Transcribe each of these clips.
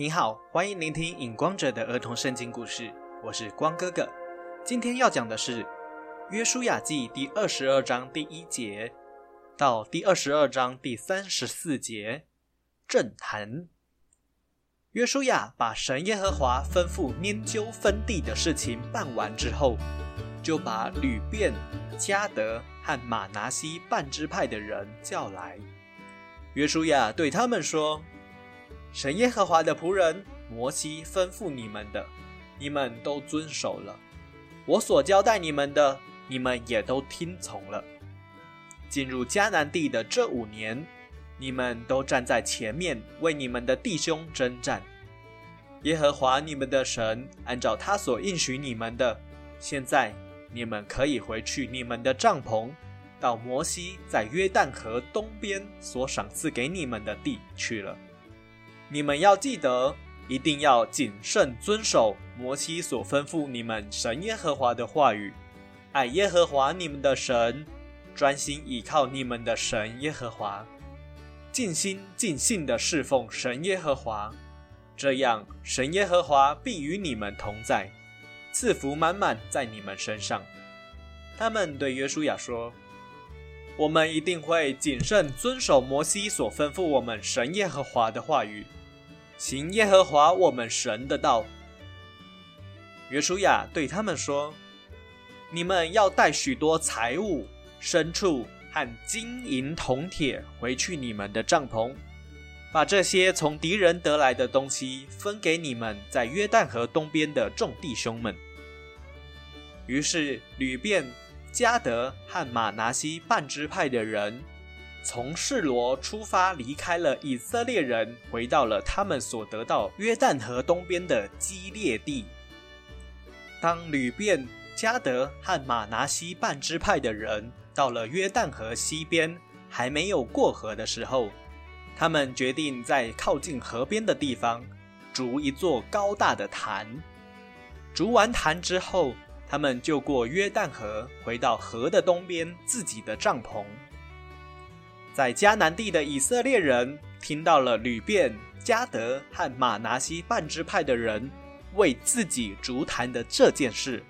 你好，欢迎聆听《影光者》的儿童圣经故事，我是光哥哥。今天要讲的是《约书亚记》第二十二章第一节到第二十二章第三十四节。政坛！约书亚把神耶和华吩咐拈阄分地的事情办完之后，就把吕便、加德和马拿西半支派的人叫来。约书亚对他们说。神耶和华的仆人摩西吩咐你们的，你们都遵守了；我所交代你们的，你们也都听从了。进入迦南地的这五年，你们都站在前面为你们的弟兄征战。耶和华你们的神按照他所应许你们的，现在你们可以回去你们的帐篷，到摩西在约旦河东边所赏赐给你们的地去了。你们要记得，一定要谨慎遵守摩西所吩咐你们神耶和华的话语，爱耶和华你们的神，专心倚靠你们的神耶和华，尽心尽性的侍奉神耶和华。这样，神耶和华必与你们同在，赐福满满在你们身上。他们对约书亚说：“我们一定会谨慎遵守摩西所吩咐我们神耶和华的话语。”行耶和华我们神的道。约书亚对他们说：“你们要带许多财物、牲畜和金银铜铁回去你们的帐篷，把这些从敌人得来的东西分给你们在约旦河东边的众弟兄们。”于是吕便、加德和马拿西半支派的人。从示罗出发，离开了以色列人，回到了他们所得到约旦河东边的基列地。当吕便、加德和马拿西半支派的人到了约旦河西边，还没有过河的时候，他们决定在靠近河边的地方筑一座高大的坛。筑完坛之后，他们就过约旦河，回到河的东边自己的帐篷。在迦南地的以色列人听到了吕便、加德和马拿西半支派的人为自己逐坛的这件事，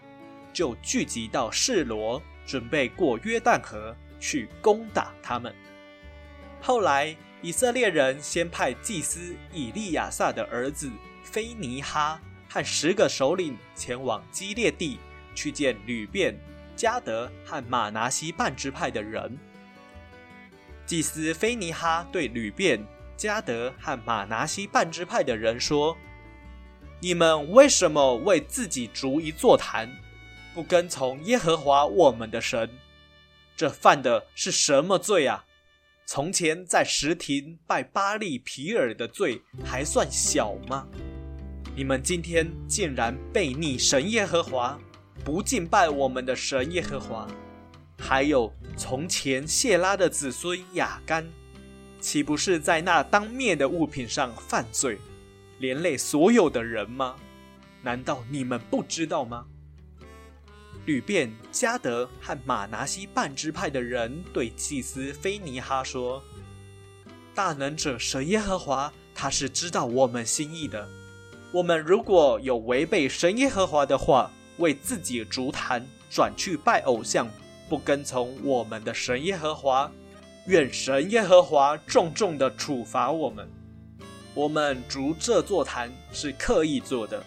就聚集到示罗，准备过约旦河去攻打他们。后来，以色列人先派祭司以利亚撒的儿子菲尼哈和十个首领前往基列地去见吕便、加德和马拿西半支派的人。祭司菲尼哈对吕便、加德和马拿西半支派的人说：“你们为什么为自己逐一座坛，不跟从耶和华我们的神？这犯的是什么罪啊？从前在石亭拜巴利皮尔的罪还算小吗？你们今天竟然背逆神耶和华，不敬拜我们的神耶和华。”还有从前谢拉的子孙雅干，岂不是在那当灭的物品上犯罪，连累所有的人吗？难道你们不知道吗？吕便、加德和马拿西半支派的人对祭司菲尼哈说：“大能者神耶和华，他是知道我们心意的。我们如果有违背神耶和华的话，为自己逐坛，转去拜偶像。”不跟从我们的神耶和华，愿神耶和华重重的处罚我们。我们逐这座坛是刻意做的，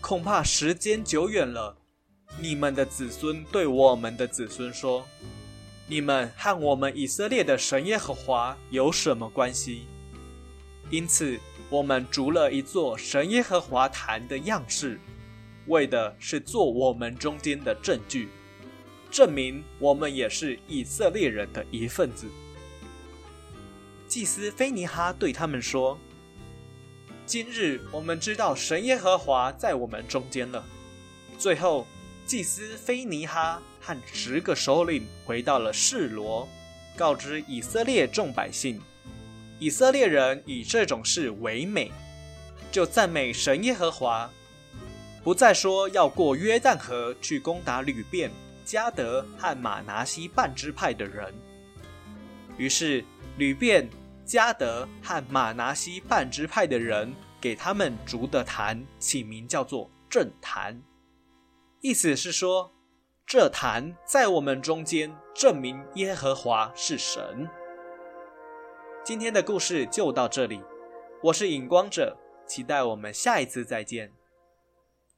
恐怕时间久远了，你们的子孙对我们的子孙说：“你们和我们以色列的神耶和华有什么关系？”因此，我们筑了一座神耶和华坛的样式，为的是做我们中间的证据。证明我们也是以色列人的一份子。祭司菲尼哈对他们说：“今日我们知道神耶和华在我们中间了。”最后，祭司菲尼哈和十个首领回到了示罗，告知以色列众百姓。以色列人以这种事为美，就赞美神耶和华，不再说要过约旦河去攻打吕便。加德和马拿西半支派的人，于是吕便、加德和马拿西半支派的人给他们筑的坛起名叫做正坛，意思是说，这坛在我们中间证明耶和华是神。今天的故事就到这里，我是影光者，期待我们下一次再见。